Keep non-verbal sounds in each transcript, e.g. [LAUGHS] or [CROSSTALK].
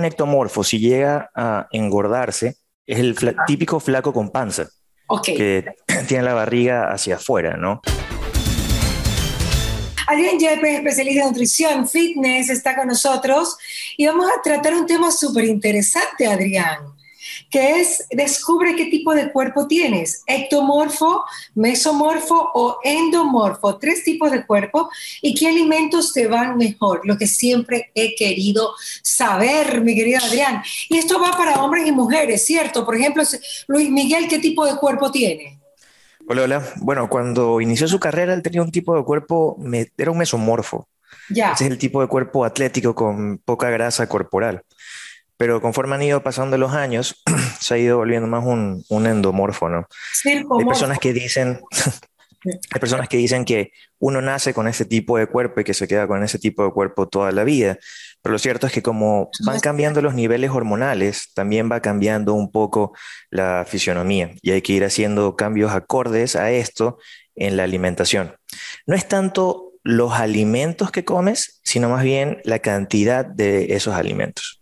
Un ectomorfo, si llega a engordarse, es el típico flaco con panza, que [CLEARS THROAT] tiene la barriga hacia afuera, ¿no? Adrián Yepes, especialista en nutrición, fitness, está con nosotros y vamos a tratar un tema súper interesante, Adrián que es descubre qué tipo de cuerpo tienes, ectomorfo, mesomorfo o endomorfo, tres tipos de cuerpo y qué alimentos te van mejor, lo que siempre he querido saber, mi querido Adrián. Y esto va para hombres y mujeres, ¿cierto? Por ejemplo, Luis Miguel, ¿qué tipo de cuerpo tiene? Hola, hola. Bueno, cuando inició su carrera, él tenía un tipo de cuerpo, era un mesomorfo. Ya. Ese es el tipo de cuerpo atlético con poca grasa corporal. Pero conforme han ido pasando los años, [CLEARS THROAT] se ha ido volviendo más un, un endomorfo, ¿no? Hay personas que dicen, [LAUGHS] hay personas que dicen que uno nace con ese tipo de cuerpo y que se queda con ese tipo de cuerpo toda la vida. Pero lo cierto es que como van cambiando los niveles hormonales, también va cambiando un poco la fisionomía y hay que ir haciendo cambios acordes a esto en la alimentación. No es tanto los alimentos que comes, sino más bien la cantidad de esos alimentos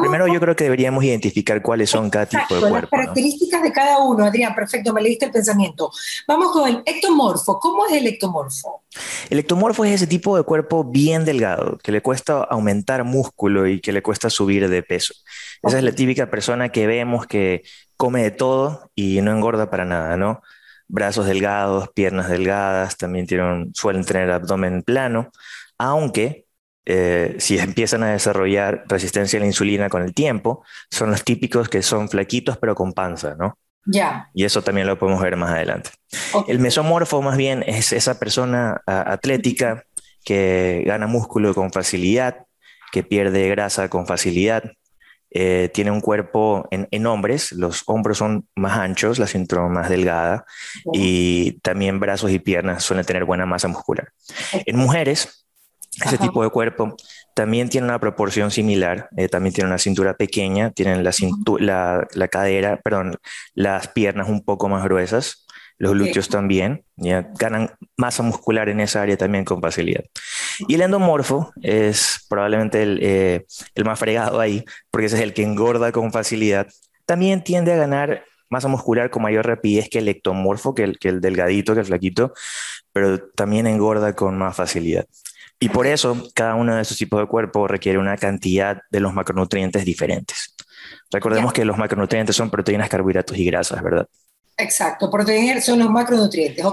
primero yo creo que deberíamos identificar cuáles son cada tipo de cuerpo. Las características de cada uno, Adrián, perfecto, me leíste el pensamiento. Vamos con el ectomorfo. ¿Cómo es el ectomorfo? El ectomorfo es ese tipo de cuerpo bien delgado, que le cuesta aumentar músculo y que le cuesta subir de peso. Esa es la típica persona que vemos que come de todo y no engorda para nada, ¿no? Brazos delgados, piernas delgadas, también tienen, suelen tener abdomen plano, aunque eh, si empiezan a desarrollar resistencia a la insulina con el tiempo, son los típicos que son flaquitos pero con panza, ¿no? Ya. Y eso también lo podemos ver más adelante. El mesomorfo más bien es esa persona atlética que gana músculo con facilidad, que pierde grasa con facilidad, eh, tiene un cuerpo en, hombres, los hombros son más anchos, la cintura más delgada y también brazos y piernas suelen tener buena masa muscular. En mujeres, ese tipo de cuerpo también tiene una proporción similar, eh, también tiene una cintura pequeña, tienen la, la, cadera, perdón, las piernas un poco más gruesas, los glúteos también, ya ganan masa muscular en esa área también con facilidad. Y el endomorfo es probablemente el, eh, el más fregado ahí, porque ese es el que engorda con facilidad. También tiende a ganar masa muscular con mayor rapidez que el ectomorfo, que el, que el delgadito, que el flaquito, pero también engorda con más facilidad. Y por eso cada uno de esos tipos de cuerpo requiere una cantidad de los macronutrientes diferentes. Recordemos que los macronutrientes son proteínas, carbohidratos y grasas, ¿verdad? Exacto, proteínas son los macronutrientes.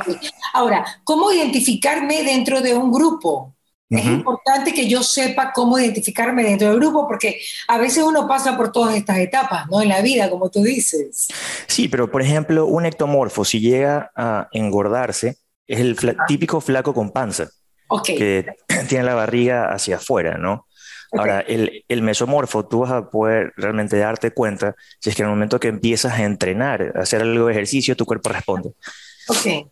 Ahora, ¿cómo identificarme dentro de un grupo? Es importante que yo sepa cómo identificarme dentro del grupo porque a veces uno pasa por todas estas etapas, ¿no? En la vida, como tú dices. Sí, pero por ejemplo, un ectomorfo, si llega a engordarse, es el típico flaco con panza que [CLEARS THROAT] tiene la barriga hacia afuera, ¿no? Ahora, el, el, mesomorfo, tú vas a poder realmente darte cuenta si es que en el momento que empiezas a entrenar, a hacer algo de ejercicio, tu cuerpo responde. Ok.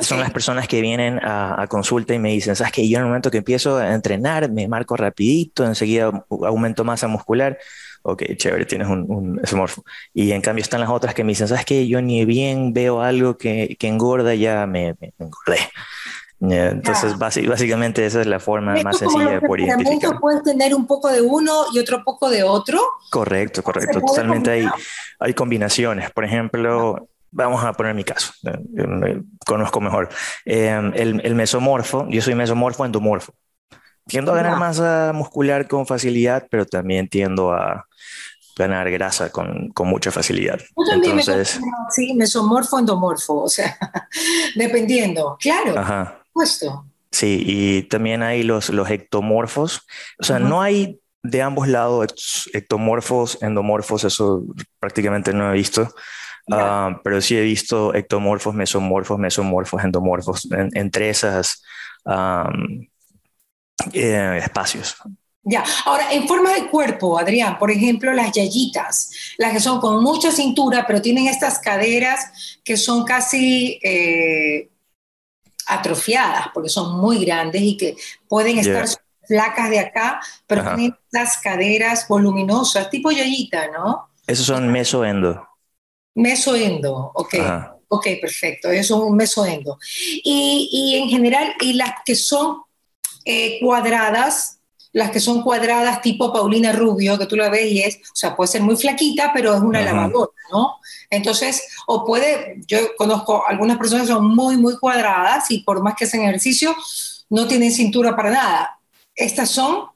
Son las personas que vienen a, consulta y me dicen, ¿sabes que Yo en el momento que empiezo a entrenar, me marco rapidito, enseguida aumento masa muscular. Ok, chévere, tienes un, un mesomorfo. Y en cambio están las otras que me dicen, ¿sabes que Yo ni bien veo algo que, que engorda, ya me, me engordé entonces, básicamente esa es la forma más sencilla de poder identificar. puedes tener un poco de uno y otro poco de otro? Correcto, correcto. Totalmente hay, hay combinaciones. Por ejemplo, vamos a poner mi caso, eh, conozco mejor. Em, el, el, mesomorfo, yo soy mesomorfo endomorfo. Tiendo a ganar masa muscular con facilidad, pero también tiendo a ganar grasa con, con mucha facilidad. Entonces, sí, mesomorfo, endomorfo, o sea, [LAUGHS] dependiendo, claro. Ajá. Sí, y también hay los, los ectomorfos. O sea, no hay de ambos lados ectomorfos, endomorfos, eso prácticamente no he visto. Ah, pero sí he visto ectomorfos, mesomorfos, mesomorfos, endomorfos, entre esas eh, espacios. Ya, ahora en forma de cuerpo, Adrián, por ejemplo, las yayitas, las que son con mucha cintura, pero tienen estas caderas que son casi eh, atrofiadas porque son muy grandes y que pueden estar flacas de acá, pero tienen las caderas voluminosas, tipo yoyita, ¿no? Esos son mesoendo. Mesoendo, ok. Ok, perfecto. Eso es un mesoendo. Y, y en general, y las que son eh, cuadradas, las que son cuadradas tipo Paulina Rubio, que tú la ves y es, o sea, puede ser muy flaquita, pero es una lavadora, ¿no? Entonces, o puede, yo conozco algunas personas que son muy, muy cuadradas y por más que hacen ejercicio, no tienen cintura para nada. Estas son...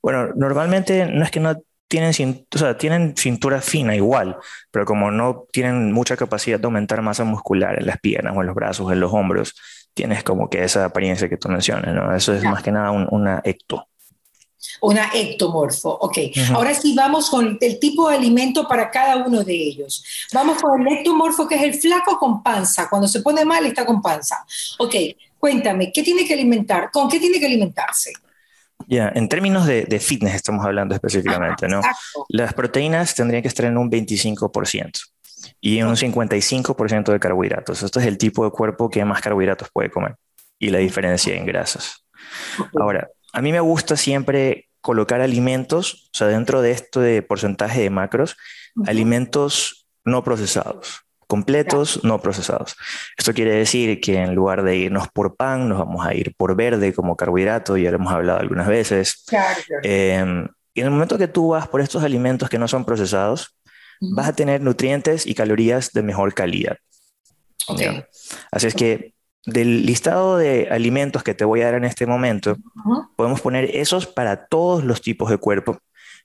Bueno, normalmente no es que no tienen, o sea, tienen cintura fina igual, pero como no tienen mucha capacidad de aumentar masa muscular en las piernas o en los brazos, en los hombros, tienes como que esa apariencia que tú mencionas, ¿no? Eso es más que nada una ecto. Una ectomorfo, ok. Ahora sí vamos con el tipo de alimento para cada uno de ellos. Vamos con el ectomorfo, que es el flaco con panza. Cuando se pone mal, está con panza. Ok, cuéntame, ¿qué tiene que alimentar? ¿Con qué tiene que alimentarse? Ya, en términos de, fitness estamos hablando específicamente, ¿no? Las proteínas tendrían que estar en un 25% y un 55% de carbohidratos. Esto es el tipo de cuerpo que más carbohidratos puede comer y la diferencia en grasas. Ahora, a mí me gusta siempre colocar alimentos, o sea, dentro de esto de porcentaje de macros, alimentos no procesados, completos, no procesados. Esto quiere decir que en lugar de irnos por pan, nos vamos a ir por verde como carbohidrato, ya lo hemos hablado algunas veces. Em, y en el momento que tú vas por estos alimentos que no son procesados, vas a tener nutrientes y calorías de mejor calidad. Así es que del listado de alimentos que te voy a dar en este momento, podemos poner esos para todos los tipos de cuerpo,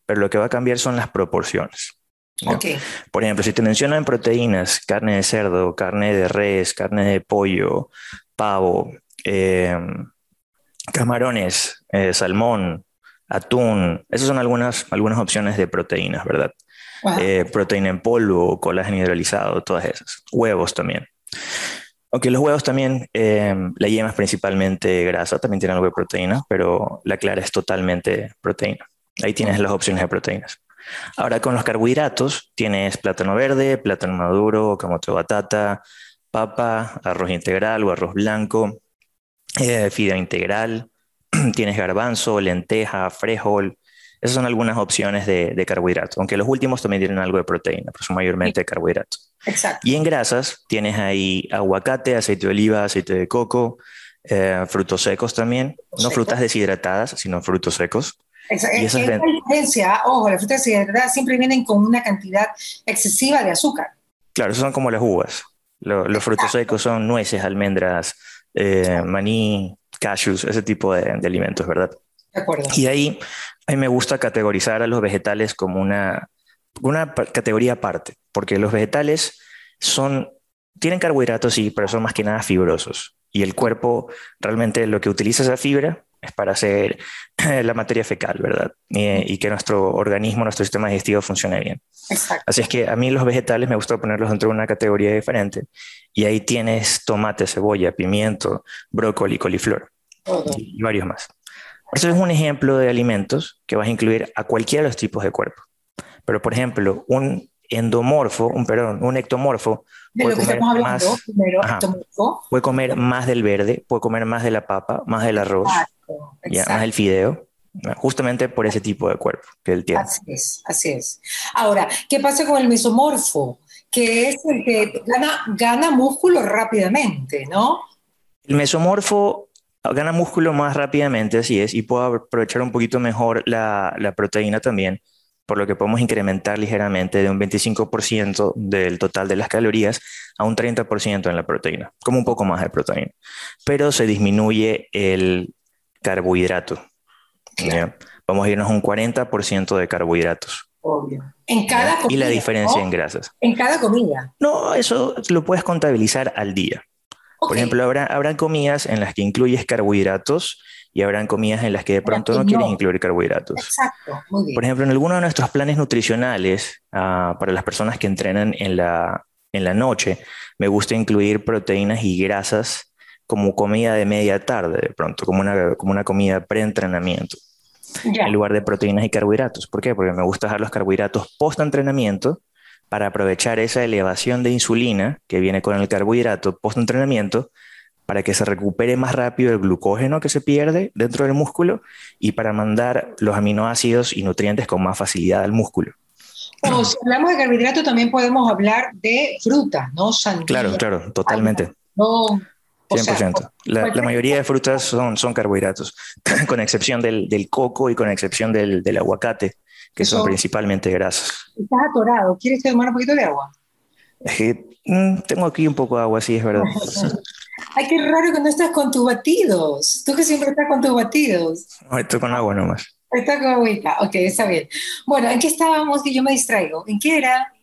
pero lo que va a cambiar son las proporciones. Por ejemplo, si te mencionan proteínas, carne de cerdo, carne de res, carne de pollo, pavo, em, camarones, eh, salmón, atún, esas son algunas, algunas opciones de proteínas, ¿verdad? Eh, proteína en polvo, colágeno hidrolizado, todas esas. Huevos también. Aunque los huevos también, em, la yema es principalmente grasa, también tiene algo de proteína, pero la clara es totalmente proteína. Ahí tienes las opciones de proteínas. Ahora con los carbohidratos tienes plátano verde, plátano maduro, camote batata, papa, arroz integral o arroz blanco, eh, fideo integral, [CLEARS THROAT] tienes garbanzo, lenteja, frijol. Esas son algunas opciones de, de carbohidratos, aunque los últimos también tienen algo de proteína, pero son mayormente carbohidratos. Exacto. Y en grasas tienes ahí aguacate, aceite de oliva, aceite de coco, eh, frutos secos también, no frutas deshidratadas, sino frutos secos. Exacto. Y la diferencia, ojo, las frutas deshidratadas siempre vienen con una cantidad excesiva de azúcar. Claro, son como las uvas. los frutos secos son nueces, almendras, eh, maní, cashews, ese tipo de, de, alimentos, ¿verdad? De acuerdo. Y ahí a mí me gusta categorizar a los vegetales como una, una categoría aparte, porque los vegetales son, tienen carbohidratos, sí, pero son más que nada fibrosos. Y el cuerpo realmente lo que utiliza esa fibra es para hacer [CLEARS THROAT] la materia fecal, ¿verdad? Y, que nuestro organismo, nuestro sistema digestivo funcione bien. Exacto. Así es que a mí los vegetales me gusta ponerlos dentro de una categoría diferente. Y ahí tienes tomate, cebolla, pimiento, brócoli, coliflor y, y varios más. Eso es un ejemplo de alimentos que vas a incluir a cualquiera de los tipos de cuerpo. Pero, por ejemplo, un endomorfo, un, perdón, un ectomorfo, puede comer, más, puede comer más del verde, puede comer más de la papa, más del arroz, más del fideo, justamente por ese tipo de cuerpo que él tiene. Así es, así es. Ahora, ¿qué pasa con el mesomorfo? Que es el que gana, gana músculo rápidamente, ¿no? El mesomorfo gana músculo más rápidamente, así es, y puede aprovechar un poquito mejor la, la proteína también por lo que podemos incrementar ligeramente de un 25% del total de las calorías a un 30% en la proteína, como un poco más de proteína. Pero se disminuye el carbohidrato. Vamos a irnos a un 40% de carbohidratos. Obvio. En cada comida. Y la diferencia en grasas. En cada comida. No, eso lo puedes contabilizar al día. Por ejemplo, habrá, habrá comidas en las que incluyes carbohidratos y habrán comidas en las que de pronto no, quieres incluir carbohidratos. Exacto, muy bien. Por ejemplo, en alguno de nuestros planes nutricionales, ah, para las personas que entrenan en la, en la noche, me gusta incluir proteínas y grasas como comida de media tarde, de pronto, como una, como una comida pre-entrenamiento, en lugar de proteínas y carbohidratos. ¿Por qué? Porque me gusta dejar los carbohidratos post-entrenamiento para aprovechar esa elevación de insulina que viene con el carbohidrato post-entrenamiento para que se recupere más rápido el glucógeno que se pierde dentro del músculo y para mandar los aminoácidos y nutrientes con más facilidad al músculo. Bueno, si hablamos de carbohidratos también podemos hablar de frutas, ¿no? Sandía, claro, claro, totalmente. No, 100%. la, la, mayoría de frutas son, son carbohidratos, [LAUGHS] con excepción del, del, coco y con excepción del, del aguacate, que son principalmente grasas. Estás atorado. ¿Quieres tomar un poquito de agua? Mm, tengo aquí un poco de agua, sí, es verdad. [LAUGHS] Ay, qué raro que no estás con tus batidos. Tú que siempre estás con tus batidos. No, estoy con agua nomás. Está con agüita. Ok, está bien. Bueno, ¿en qué estábamos que yo me distraigo? ¿En qué era?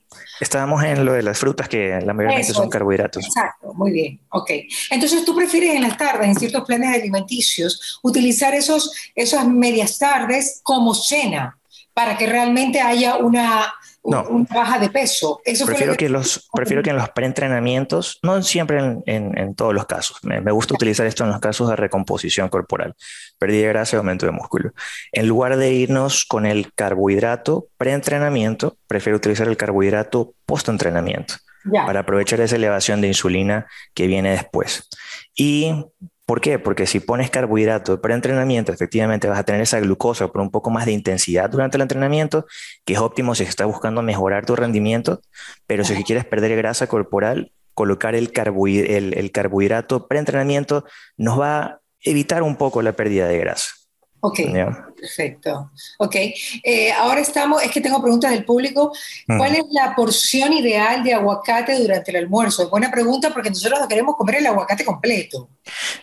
Estábamos en lo de las frutas que la mayoría son carbohidratos. Exacto, muy bien, ok. Entonces tú prefieres en las tardes, en ciertos planes alimenticios, utilizar esos, esas medias tardes como cena para que realmente haya una, no. una baja de peso. Eso prefiero, que... que... los, prefiero que en los preentrenamientos, no siempre en, en, en todos los casos, me, me, gusta utilizar esto en los casos de recomposición corporal, pérdida de grasa y aumento de músculo. En lugar de irnos con el carbohidrato preentrenamiento, prefiero utilizar el carbohidrato postentrenamiento para aprovechar esa elevación de insulina que viene después. Y ¿Por qué? Porque si pones carbohidrato para entrenamiento, efectivamente vas a tener esa glucosa por un poco más de intensidad durante el entrenamiento, que es óptimo si estás buscando mejorar tu rendimiento, pero si quieres perder grasa corporal, colocar el, carbohidrato, el, el carbohidrato pre-entrenamiento nos va a evitar un poco la pérdida de grasa. Ok, yeah. perfecto. Ok, eh, ahora estamos, es que tengo preguntas del público. ¿Cuál mm. es la porción ideal de aguacate durante el almuerzo? Buena pregunta porque nosotros no queremos comer el aguacate completo.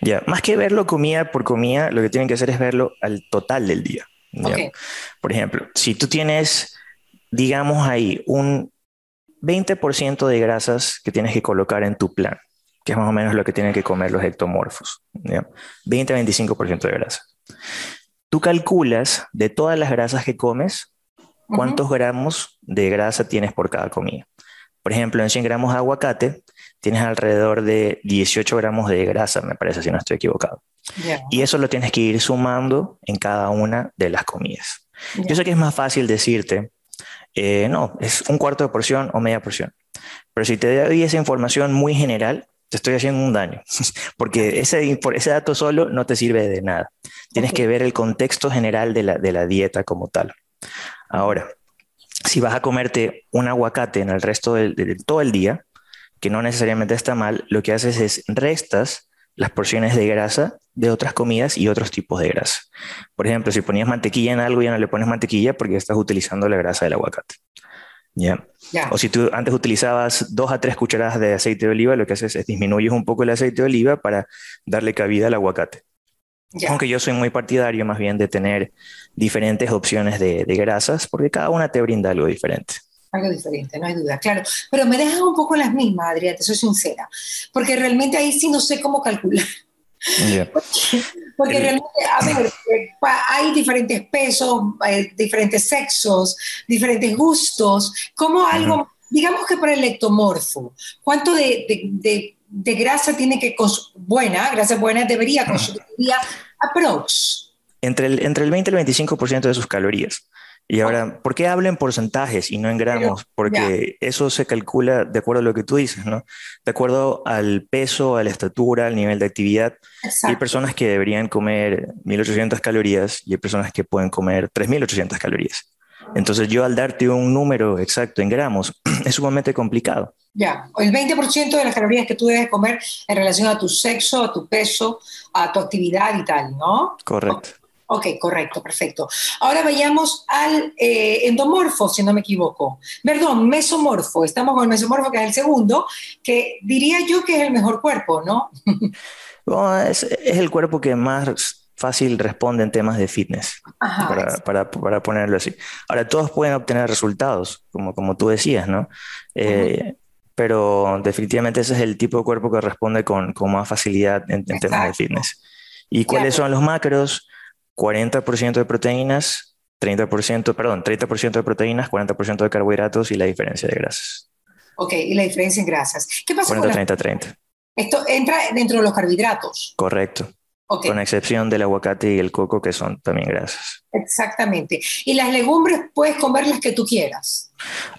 Ya, más que verlo comida por comida, lo que tienen que hacer es verlo al total del día. Okay. Por ejemplo, si tú tienes, digamos ahí, un 20% de grasas que tienes que colocar en tu plan, que es más o menos lo que tienen que comer los ectomorfos, 20-25% de grasa tú calculas de todas las grasas que comes, cuántos uh -huh. gramos de grasa tienes por cada comida. Por ejemplo, en 100 gramos de aguacate tienes alrededor de 18 gramos de grasa, me parece, si no estoy equivocado. Yeah. Y eso lo tienes que ir sumando en cada una de las comidas. Yeah. Yo sé que es más fácil decirte, eh, no, es un cuarto de porción o media porción. Pero si te doy esa información muy general, te estoy haciendo un daño, [LAUGHS] porque ese, ese dato solo no te sirve de nada. Tienes okay. que ver el contexto general de la, de la dieta como tal. Ahora, si vas a comerte un aguacate en el resto de, de, de, todo el día, que no necesariamente está mal, lo que haces es restas las porciones de grasa de otras comidas y otros tipos de grasa. Por ejemplo, si ponías mantequilla en algo, ya no le pones mantequilla porque estás utilizando la grasa del aguacate. ¿Ya? Yeah. O si tú antes utilizabas dos a tres cucharadas de aceite de oliva, lo que haces es disminuyes un poco el aceite de oliva para darle cabida al aguacate. Yeah. Aunque yo soy muy partidario más bien de tener diferentes opciones de, de, grasas, porque cada una te brinda algo diferente. Algo diferente, no hay duda, claro. Pero me dejas un poco las mismas, Adrián, te soy sincera, porque realmente ahí sí no sé cómo calcular. Yeah. Porque, porque realmente, a ver, hay diferentes pesos, eh, diferentes sexos, diferentes gustos, como algo, uh -huh. digamos que para el ectomorfo, ¿cuánto de, de, de, de grasa tiene que consumir? Buena, grasa buena debería consumir uh -huh. aprox. Entre el, entre el 20 y el 25% de sus calorías. Y ahora, ¿por qué hablo en porcentajes y no en gramos? Porque eso se calcula de acuerdo a lo que tú dices, ¿no? De acuerdo al peso, a la estatura, al nivel de actividad. Exacto. Hay personas que deberían comer 1800 calorías y hay personas que pueden comer 3800 calorías. Entonces yo al darte un número exacto en gramos [CLEARS THROAT] es sumamente complicado. Ya, el 20% de las calorías que tú debes comer en relación a tu sexo, a tu peso, a tu actividad y tal, ¿no? Correcto. Ok, correcto, perfecto. Ahora vayamos al eh, endomorfo, si no me equivoco. Perdón, mesomorfo. Estamos con el mesomorfo, que es el segundo, que diría yo que es el mejor cuerpo, ¿no? [LAUGHS] Bueno, es, es, el cuerpo que más fácil responde en temas de fitness, Ajá, para, para, para, ponerlo así. Ahora, todos pueden obtener resultados, como, como tú decías, ¿no? Eh, pero definitivamente ese es el tipo de cuerpo que responde con, con más facilidad en, en temas de fitness. ¿Y cuáles claro. son los macros? 40% de proteínas, 30%, perdón, 30% de proteínas, 40% de carbohidratos y la diferencia de grasas. Ok, y la diferencia en grasas. ¿Qué pasa 40, con 30, 30. Esto entra dentro de los carbohidratos. Correcto. Okay. Con excepción del aguacate y el coco, que son también grasas. Exactamente. Y las legumbres puedes comer las que tú quieras.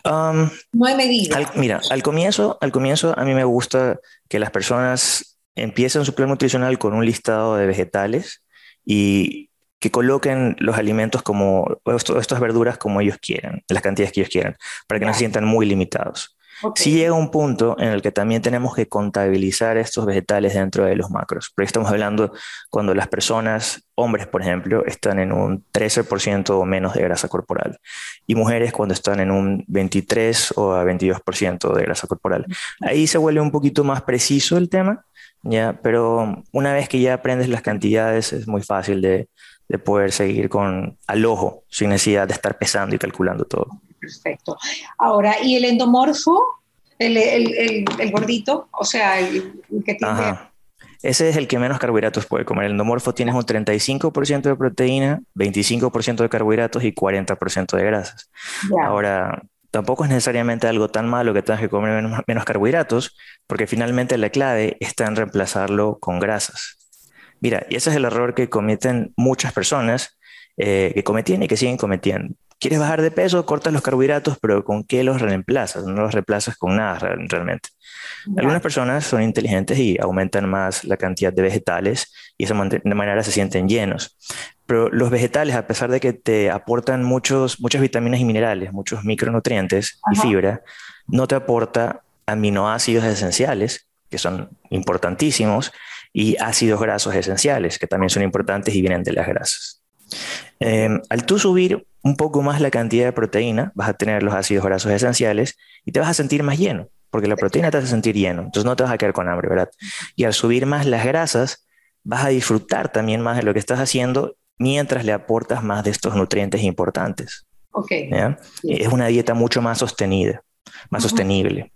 Um, no hay medida. Al, mira, al comienzo, al comienzo a mí me gusta que las personas empiecen su plan nutricional con un listado de vegetales y que coloquen los alimentos como, estas verduras como ellos quieran, las cantidades que ellos quieran, para que no se sientan muy limitados. Sí llega un punto en el que también tenemos que contabilizar estos vegetales dentro de los macros. Pero estamos hablando cuando las personas, hombres por ejemplo, están en un 13% o menos de grasa corporal y mujeres cuando están en un 23 o a 22% de grasa corporal. Ahí se vuelve un poquito más preciso el tema, ¿ya? pero una vez que ya aprendes las cantidades es muy fácil de, de poder seguir con al ojo, sin necesidad de estar pesando y calculando todo. Perfecto. Ahora, ¿y el endomorfo? El, el, el, gordito, o sea, el, que tiene... Ese es el que menos carbohidratos puede comer. El endomorfo tienes un 35% de proteína, 25% de carbohidratos y 40% de grasas. Ahora, tampoco es necesariamente algo tan malo que tengas que comer menos, menos, carbohidratos, porque finalmente la clave está en reemplazarlo con grasas. Mira, y ese es el error que cometen muchas personas, eh, que cometían y que siguen cometiendo. ¿Quieres bajar de peso? Cortas los carbohidratos, pero ¿con qué los reemplazas? No los reemplazas con nada realmente. Algunas personas son inteligentes y aumentan más la cantidad de vegetales y de esa manera se sienten llenos. Pero los vegetales, a pesar de que te aportan muchos, muchas vitaminas y minerales, muchos micronutrientes y fibra, no te aporta aminoácidos esenciales, que son importantísimos, y ácidos grasos esenciales, que también son importantes y vienen de las grasas. Em, al tú subir un poco más la cantidad de proteína, vas a tener los ácidos grasos esenciales y te vas a sentir más lleno, porque la proteína te hace sentir lleno, entonces no te vas a quedar con hambre, ¿verdad? Y al subir más las grasas, vas a disfrutar también más de lo que estás haciendo mientras le aportas más de estos nutrientes importantes. Okay. Es una dieta mucho más sostenida, más sostenible.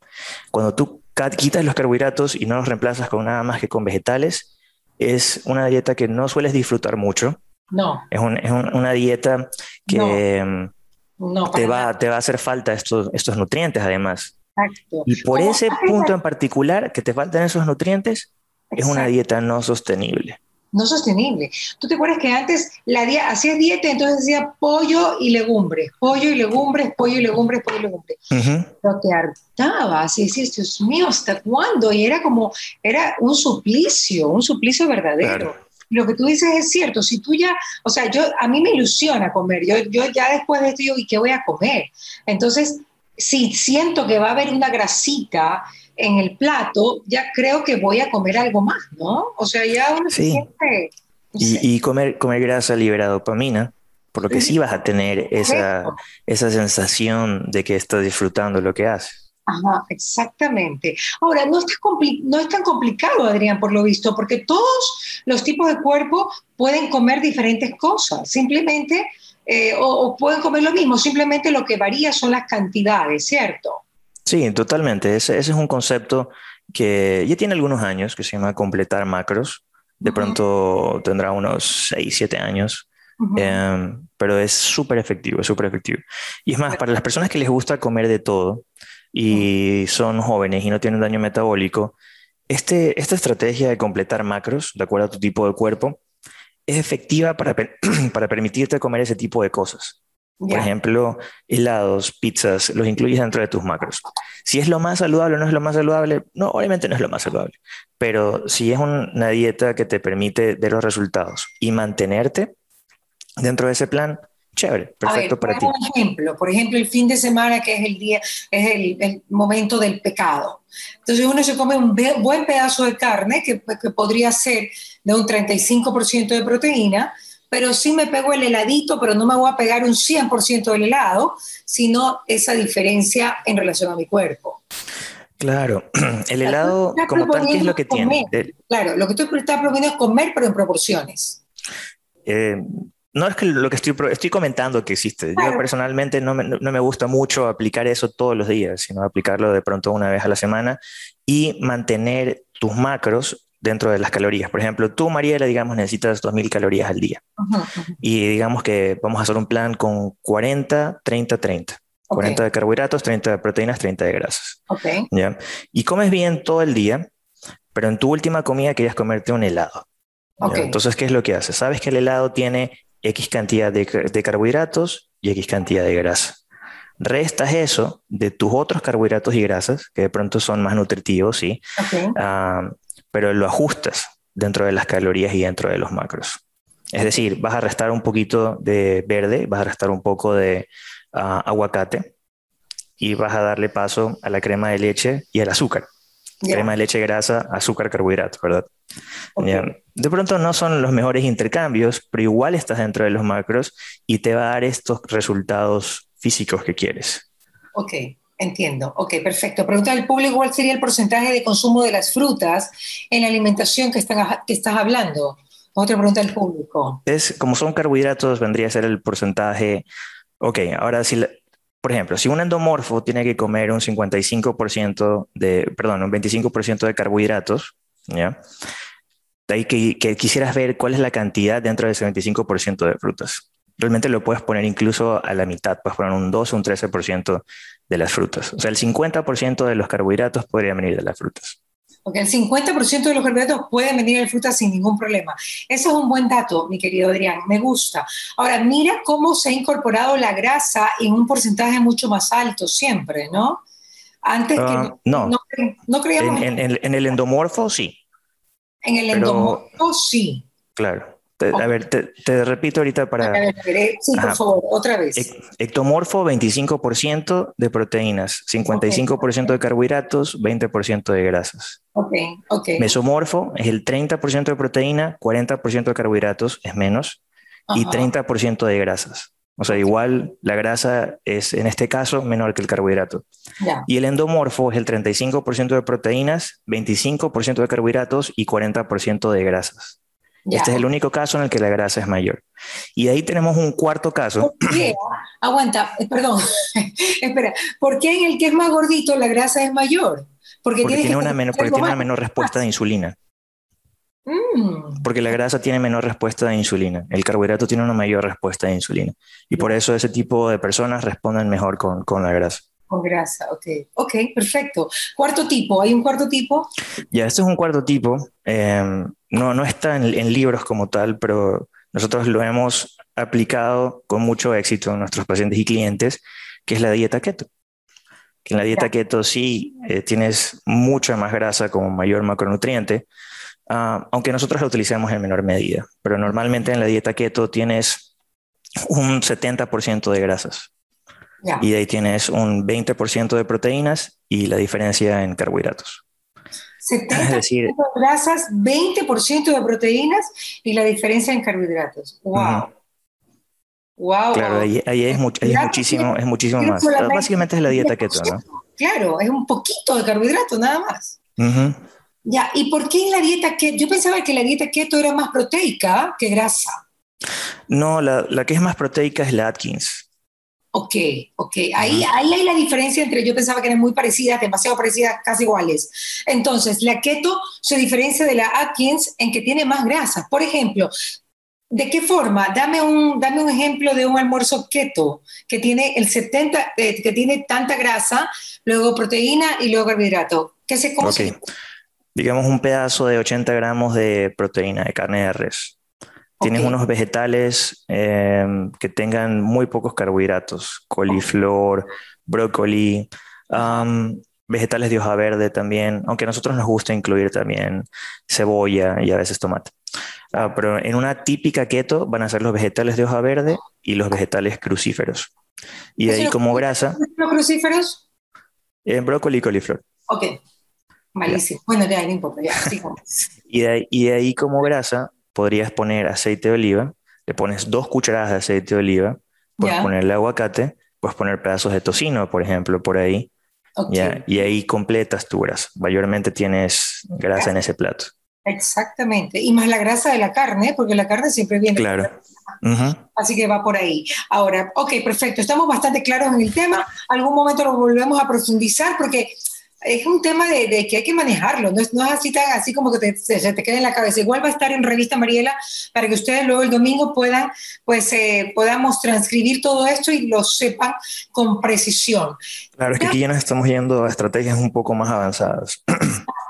Cuando tú quitas los carbohidratos y no los reemplazas con nada más que con vegetales, es una dieta que no sueles disfrutar mucho. No. Es, una dieta que mm, te, va, te va a hacer falta estos, estos nutrientes además. Exacto. Y por ese punto en particular, que te faltan esos nutrientes, es una dieta no sostenible no sostenible. ¿Tú te acuerdas que antes la hacía hacías dieta, entonces decía pollo y legumbres, pollo y legumbres, pollo y legumbres, pollo y legumbres? Pero te hartabas y decías, Dios mío, ¿hasta cuándo? Y era como, era un suplicio, un suplicio verdadero. Lo que tú dices es cierto, si tú ya, o sea, yo, a mí me ilusiona comer, yo, yo ya después de esto digo, ¿y qué voy a comer? Entonces, si siento que va a haber una grasita, en el plato, ya creo que voy a comer algo más, ¿no? O sea, ya uno se siente... y, comer, comer grasa libera dopamina, por lo que sí, vas a tener esa, esa sensación de que estás disfrutando lo que haces. Ajá, exactamente. Ahora, no, está no es tan complicado, Adrián, por lo visto, porque todos los tipos de cuerpo pueden comer diferentes cosas, simplemente, eh, o, o, pueden comer lo mismo, simplemente lo que varía son las cantidades, ¿cierto? Sí, totalmente. Ese, es un concepto que ya tiene algunos años, que se llama completar macros. De pronto tendrá unos 6, 7 años, em, pero es súper efectivo, es súper efectivo. Y es más, para las personas que les gusta comer de todo y son jóvenes y no tienen daño metabólico, este, esta estrategia de completar macros, de acuerdo a tu tipo de cuerpo, es efectiva para, [CLEARS THROAT] para permitirte comer ese tipo de cosas. Por ejemplo, helados, pizzas, los incluyes dentro de tus macros. Si es lo más saludable o no es lo más saludable, no, obviamente no es lo más saludable. Pero si es una dieta que te permite ver los resultados y mantenerte dentro de ese plan, chévere, perfecto para ti. Por ejemplo, por ejemplo, el fin de semana que es el día, es el, momento del pecado. Entonces uno se come un buen pedazo de carne que, que podría ser de un 35% de proteína pero sí me pego el heladito, pero no me voy a pegar un 100% del helado, sino esa diferencia en relación a mi cuerpo. Claro, [CLEARS THROAT] el helado como tal, ¿qué es lo que tiene? Claro, lo que estás proponiendo es comer, pero en proporciones. Eh, no es que lo que estoy, estoy comentando que existe. Yo personalmente no me, no me, gusta mucho aplicar eso todos los días, sino aplicarlo de pronto una vez a la semana y mantener tus macros dentro de las calorías. Por ejemplo, tú, Mariela, digamos, necesitas 2.000 calorías al día. Y digamos que vamos a hacer un plan con 40, 30, 30. 40 de carbohidratos, 30 de proteínas, 30 de grasas. Okay. ¿ya? Y comes bien todo el día, pero en tu última comida querías comerte un helado. Entonces, ¿qué es lo que haces? Sabes que el helado tiene X cantidad de, carbohidratos y X cantidad de grasa. Restas eso de tus otros carbohidratos y grasas, que de pronto son más nutritivos, ¿sí? Ah, pero lo ajustas dentro de las calorías y dentro de los macros. Es decir, vas a restar un poquito de verde, vas a restar un poco de ah, aguacate y vas a darle paso a la crema de leche y al azúcar. Crema de leche, grasa, azúcar, carbohidratos, ¿verdad? De pronto no son los mejores intercambios, pero igual estás dentro de los macros y te va a dar estos resultados físicos que quieres. Ok, entiendo. Ok, perfecto. Pregunta del público, ¿cuál sería el porcentaje de consumo de las frutas en la alimentación que, están, que estás hablando? Otra pregunta del público. Es, como son carbohidratos, vendría a ser el porcentaje. Ok, ahora si, por ejemplo, si un endomorfo tiene que comer un 55% de, perdón, un 25% de carbohidratos, ¿ya? De ahí que, que, quisieras ver cuál es la cantidad dentro del 75% de frutas. Realmente lo puedes poner incluso a la mitad, puedes poner un 2 o un 13% de las frutas. O sea, el 50% de los carbohidratos podría venir de las frutas. Porque el 50% de los carbohidratos pueden venir de frutas sin ningún problema. Eso es un buen dato, mi querido Adrián, me gusta. Ahora, mira cómo se ha incorporado la grasa en un porcentaje mucho más alto siempre, ¿no? Antes que ah, no, no, creíamos en, el endomorfo sí. En el endomorfo sí. Claro. A ver, te, repito ahorita para... sí, por favor, otra vez. Ectomorfo, 25% de proteínas, 55% de carbohidratos, 20% de grasas. Ok, ok. Mesomorfo es el 30% de proteína, 40% de carbohidratos, es menos, y 30% de grasas. O sea, igual la grasa es en este caso menor que el carbohidrato. Y el endomorfo es el 35% de proteínas, 25% de carbohidratos y 40% de grasas. Este es el único caso en el que la grasa es mayor. Y ahí tenemos un cuarto caso. ¿Por qué? Aguanta, eh, perdón. [LAUGHS] Espera, ¿por qué en el que es más gordito la grasa es mayor? Porque, tiene, una menor, porque tiene una menor respuesta de insulina. Mm. Porque la grasa tiene menor respuesta de insulina. El carbohidrato tiene una mayor respuesta de insulina. Y por eso ese tipo de personas responden mejor con, con la grasa. Con grasa, ok. Ok, perfecto. Cuarto tipo, ¿hay un cuarto tipo? Ya, este es un cuarto tipo. Em, no, no está en, libros como tal, pero nosotros lo hemos aplicado con mucho éxito a nuestros pacientes y clientes, que es la dieta keto. Que en la dieta keto sí eh, tienes mucha más grasa como mayor macronutriente, ah, aunque nosotros la utilizamos en menor medida. Pero normalmente en la dieta keto tienes un 70% de grasas. Y de ahí tienes un 20% de proteínas y la diferencia en carbohidratos. 70% de grasas, 20% de proteínas y la diferencia en carbohidratos. ¡Wow! Wow, claro, ahí, es, muchísimo, es muchísimo más. Básicamente es la dieta keto, ¿no? Claro, es un poquito de carbohidratos nada más. Ya, ¿y por qué en la dieta keto? Yo pensaba que la dieta keto era más proteica que grasa. No, la, la que es más proteica es la Atkins. Ok, ok. Ahí, ahí hay la diferencia entre, yo pensaba que eran muy parecidas, demasiado parecidas, casi iguales. Entonces, la keto se diferencia de la Atkins en que tiene más grasas. Por ejemplo, ¿de qué forma? Dame un, dame un ejemplo de un almuerzo keto que tiene el 70, eh, que tiene tanta grasa, luego proteína y luego carbohidrato. ¿Qué se come? Digamos un pedazo de 80 gramos de proteína de carne de res. Tienes unos vegetales eh, que tengan muy pocos carbohidratos, coliflor, brócoli, vegetales de hoja verde también, aunque a nosotros nos gusta incluir también cebolla y a veces tomate. Ah, pero en una típica keto van a ser los vegetales de hoja verde y los vegetales crucíferos. Y de ahí como grasa... ¿Los crucíferos? En brócoli y coliflor. Ok, malísimo. Bueno, ya, no importa, ya, [LAUGHS] y, de y de ahí como grasa podrías poner aceite de oliva, le pones dos cucharadas de aceite de oliva, puedes ponerle aguacate, puedes poner pedazos de tocino, por ejemplo, por ahí, y ahí completas tu grasa. Mayormente tienes grasa en ese plato. Exactamente, y más la grasa de la carne, porque la carne siempre viene. Claro. Así que va por ahí. Ahora, ok, perfecto, estamos bastante claros en el tema. Algún momento lo volvemos a profundizar porque es un tema de, que hay que manejarlo, no es, no es así tan así como que se, te quede en la cabeza. Igual va a estar en Revista Mariela para que ustedes luego el domingo puedan, pues, eh, podamos transcribir todo esto y lo sepan con precisión. Claro, es que aquí ya nos estamos yendo a estrategias un poco más avanzadas.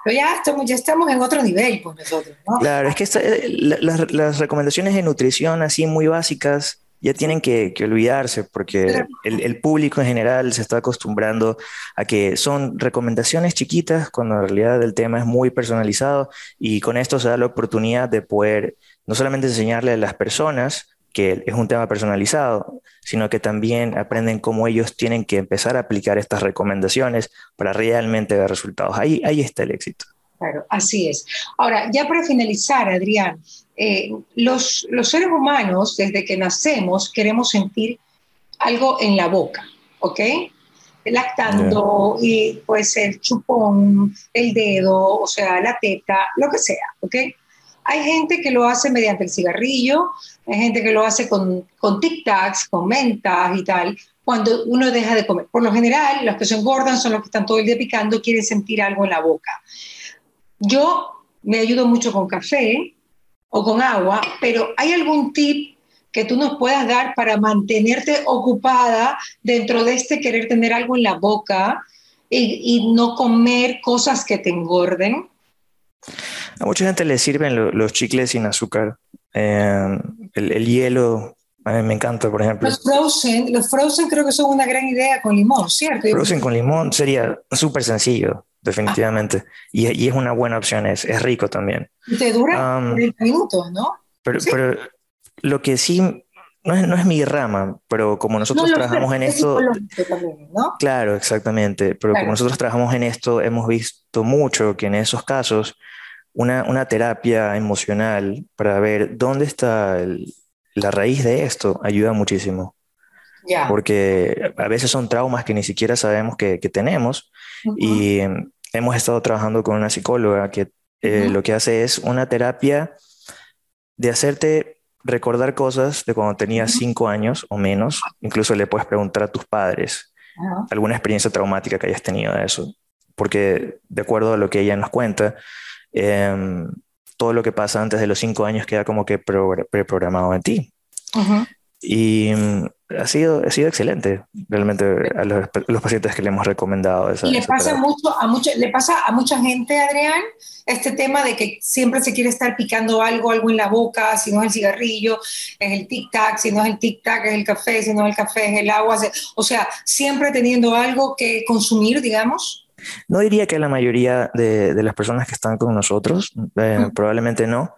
Pero ya estamos, ya estamos en otro nivel, pues nosotros, ¿no? Claro, es que eh, las, las recomendaciones de nutrición así muy básicas ya tienen que, olvidarse porque el, público en general se está acostumbrando a que son recomendaciones chiquitas cuando en realidad el tema es muy personalizado y con esto se da la oportunidad de poder no solamente enseñarle a las personas, que es un tema personalizado, sino que también aprenden cómo ellos tienen que empezar a aplicar estas recomendaciones para realmente ver resultados. Ahí, ahí está el éxito. Claro, así es. Ahora, ya para finalizar, Adrián, eh, los, los seres humanos, desde que nacemos, queremos sentir algo en la boca, ¿ok? Lactando, y pues el chupón, el dedo, o sea, la teta, lo que sea, ¿ok? Hay gente que lo hace mediante el cigarrillo, hay gente que lo hace con, con tic-tacs, con mentas y tal, cuando uno deja de comer. Por lo general, los que se engordan son los que están todo el día picando, quieren sentir algo en la boca. Yo me ayudo mucho con café o con agua, pero ¿hay algún tip que tú nos puedas dar para mantenerte ocupada dentro de este querer tener algo en la boca y, no comer cosas que te engorden? A mucha gente le sirven los chicles sin azúcar. Eh, el, hielo, a mí me encanta, por ejemplo. Los frozen, los frozen creo que son una gran idea con limón, ¿cierto? Frozen con limón sería súper sencillo definitivamente. Y, es una buena opción, es, es rico también. Y te dura 30 minutos, ¿no? Pero, pero lo que sí, no es, no es, mi rama, pero como nosotros trabajamos en esto... También, ¿no? Claro, exactamente. Pero como nosotros trabajamos en esto, hemos visto mucho que en esos casos una, una terapia emocional para ver dónde está la raíz de esto ayuda muchísimo. Porque a veces son traumas que ni siquiera sabemos que, que tenemos y hemos estado trabajando con una psicóloga que eh, lo que hace es una terapia de hacerte recordar cosas de cuando tenías cinco años o menos. Incluso le puedes preguntar a tus padres alguna experiencia traumática que hayas tenido de eso. Porque de acuerdo a lo que ella nos cuenta, em, todo lo que pasa antes de los cinco años queda como que preprogramado en ti. Y ha sido, ha sido excelente realmente a los, pacientes que le hemos recomendado. Esa, y le pasa, mucho, a mucho, le pasa a mucha gente, Adrián, este tema de que siempre se quiere estar picando algo, algo en la boca, si no es el cigarrillo, es el tic-tac, si no es el tic-tac, es el café, si no es el café, es el agua. O sea, siempre teniendo algo que consumir, digamos. No diría que la mayoría de, de las personas que están con nosotros, eh, probablemente no.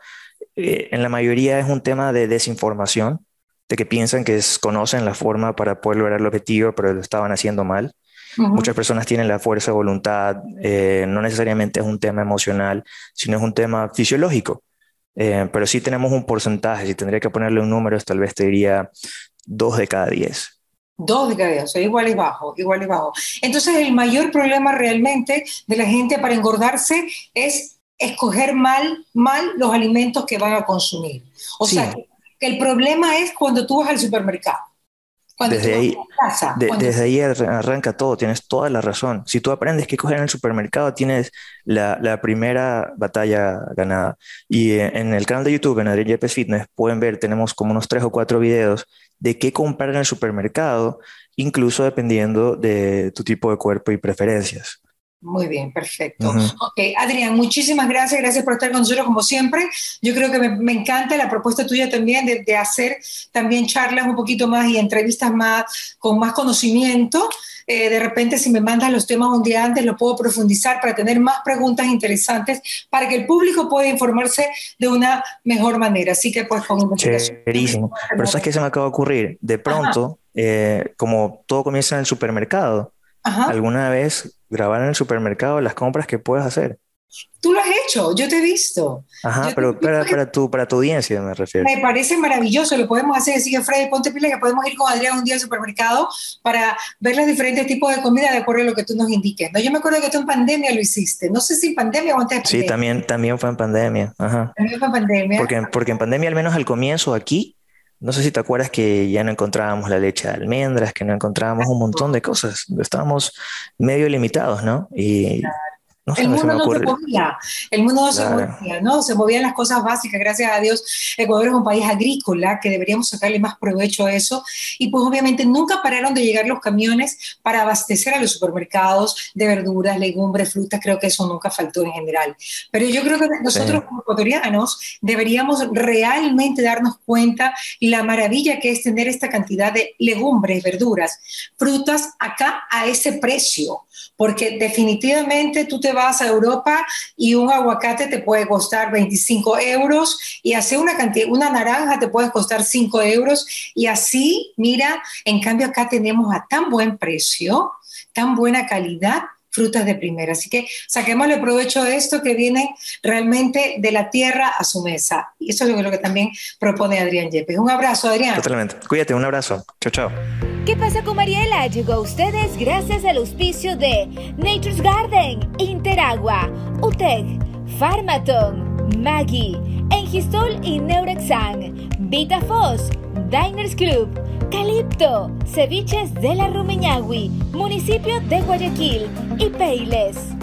Eh, en la mayoría es un tema de desinformación de que piensan que conocen la forma para poder lograr el objetivo, pero lo estaban haciendo mal. Muchas personas tienen la fuerza de voluntad, eh, no necesariamente es un tema emocional, sino es un tema fisiológico. Eh, pero sí tenemos un porcentaje, si tendría que ponerle un número, tal vez te diría dos de cada diez. Dos diez, o sea, igual y bajo, igual y bajo. Entonces, el mayor problema realmente de la gente para engordarse es escoger mal, mal los alimentos que van a consumir. O sea, el problema es cuando tú vas al supermercado. Desde ahí, desde ahí arranca todo, tienes toda la razón. Si tú aprendes qué coger en el supermercado, tienes la, primera batalla ganada. Y en el canal de YouTube, en Adrián Yepes Fitness, pueden ver, tenemos como unos tres o cuatro videos de qué comprar en el supermercado, incluso dependiendo de tu tipo de cuerpo y preferencias. Muy bien, perfecto. Ok, Adrián, muchísimas gracias, gracias por estar con nosotros como siempre. Yo creo que me, encanta la propuesta tuya también de, hacer también charlas un poquito más y entrevistas más con más conocimiento. Eh, de repente, si me mandas los temas un día antes, lo puedo profundizar para tener más preguntas interesantes para que el público pueda informarse de una mejor manera. Así que, pues, con investigación. Pero ¿sabes qué se me acaba de ocurrir? De pronto, eh, como todo comienza en el supermercado, ¿alguna vez grabar en el supermercado las compras que puedes hacer. Tú lo has hecho, yo te he visto. Ajá, pero para, para, tu, para tu audiencia me refiero. Me parece maravilloso, lo podemos hacer. Sigue Freddy, ponte pila que podemos ir con Adrián un día al supermercado para ver los diferentes tipos de comida de acuerdo a lo que tú nos indiques. ¿no? Yo me acuerdo que tú en pandemia lo hiciste. No sé si en pandemia o antes de pandemia. Sí, también, también fue en pandemia. Ajá. También fue en pandemia. Porque, porque en pandemia, al menos al comienzo aquí, no sé si te acuerdas que ya no encontrábamos la leche de almendras, que no encontrábamos un montón de cosas. Estábamos medio limitados, ¿no? Y el mundo no se movía, el mundo no se movía, ¿no? Se movían las cosas básicas, gracias a Dios. Ecuador es un país agrícola, que deberíamos sacarle más provecho a eso. Y pues obviamente nunca pararon de llegar los camiones para abastecer a los supermercados de verduras, legumbres, frutas, creo que eso nunca faltó en general. Pero yo creo que nosotros como ecuatorianos deberíamos realmente darnos cuenta la maravilla que es tener esta cantidad de legumbres, verduras, frutas acá a ese precio porque definitivamente tú te vas a Europa y un aguacate te puede costar 25 euros y así una, cantidad, una naranja te puede costar 5 euros y así, mira, en cambio acá tenemos a tan buen precio, tan buena calidad frutas de primera. Así que saquémosle provecho a esto que viene realmente de la tierra a su mesa. Y eso es lo que también propone Adrián Yepes. Un abrazo, Adrián. Totalmente. Cuídate, un abrazo. Chao, chao. ¿Qué pasa con Mariela? Llegó a ustedes gracias al auspicio de Nature's Garden, Interagua, UTEC, Pharmaton, Maggie, Engistol y Neurexan, VitaFos, Diners Club, Calipto, Ceviches de la Rumiñahui, municipio de Guayaquil y Peiles.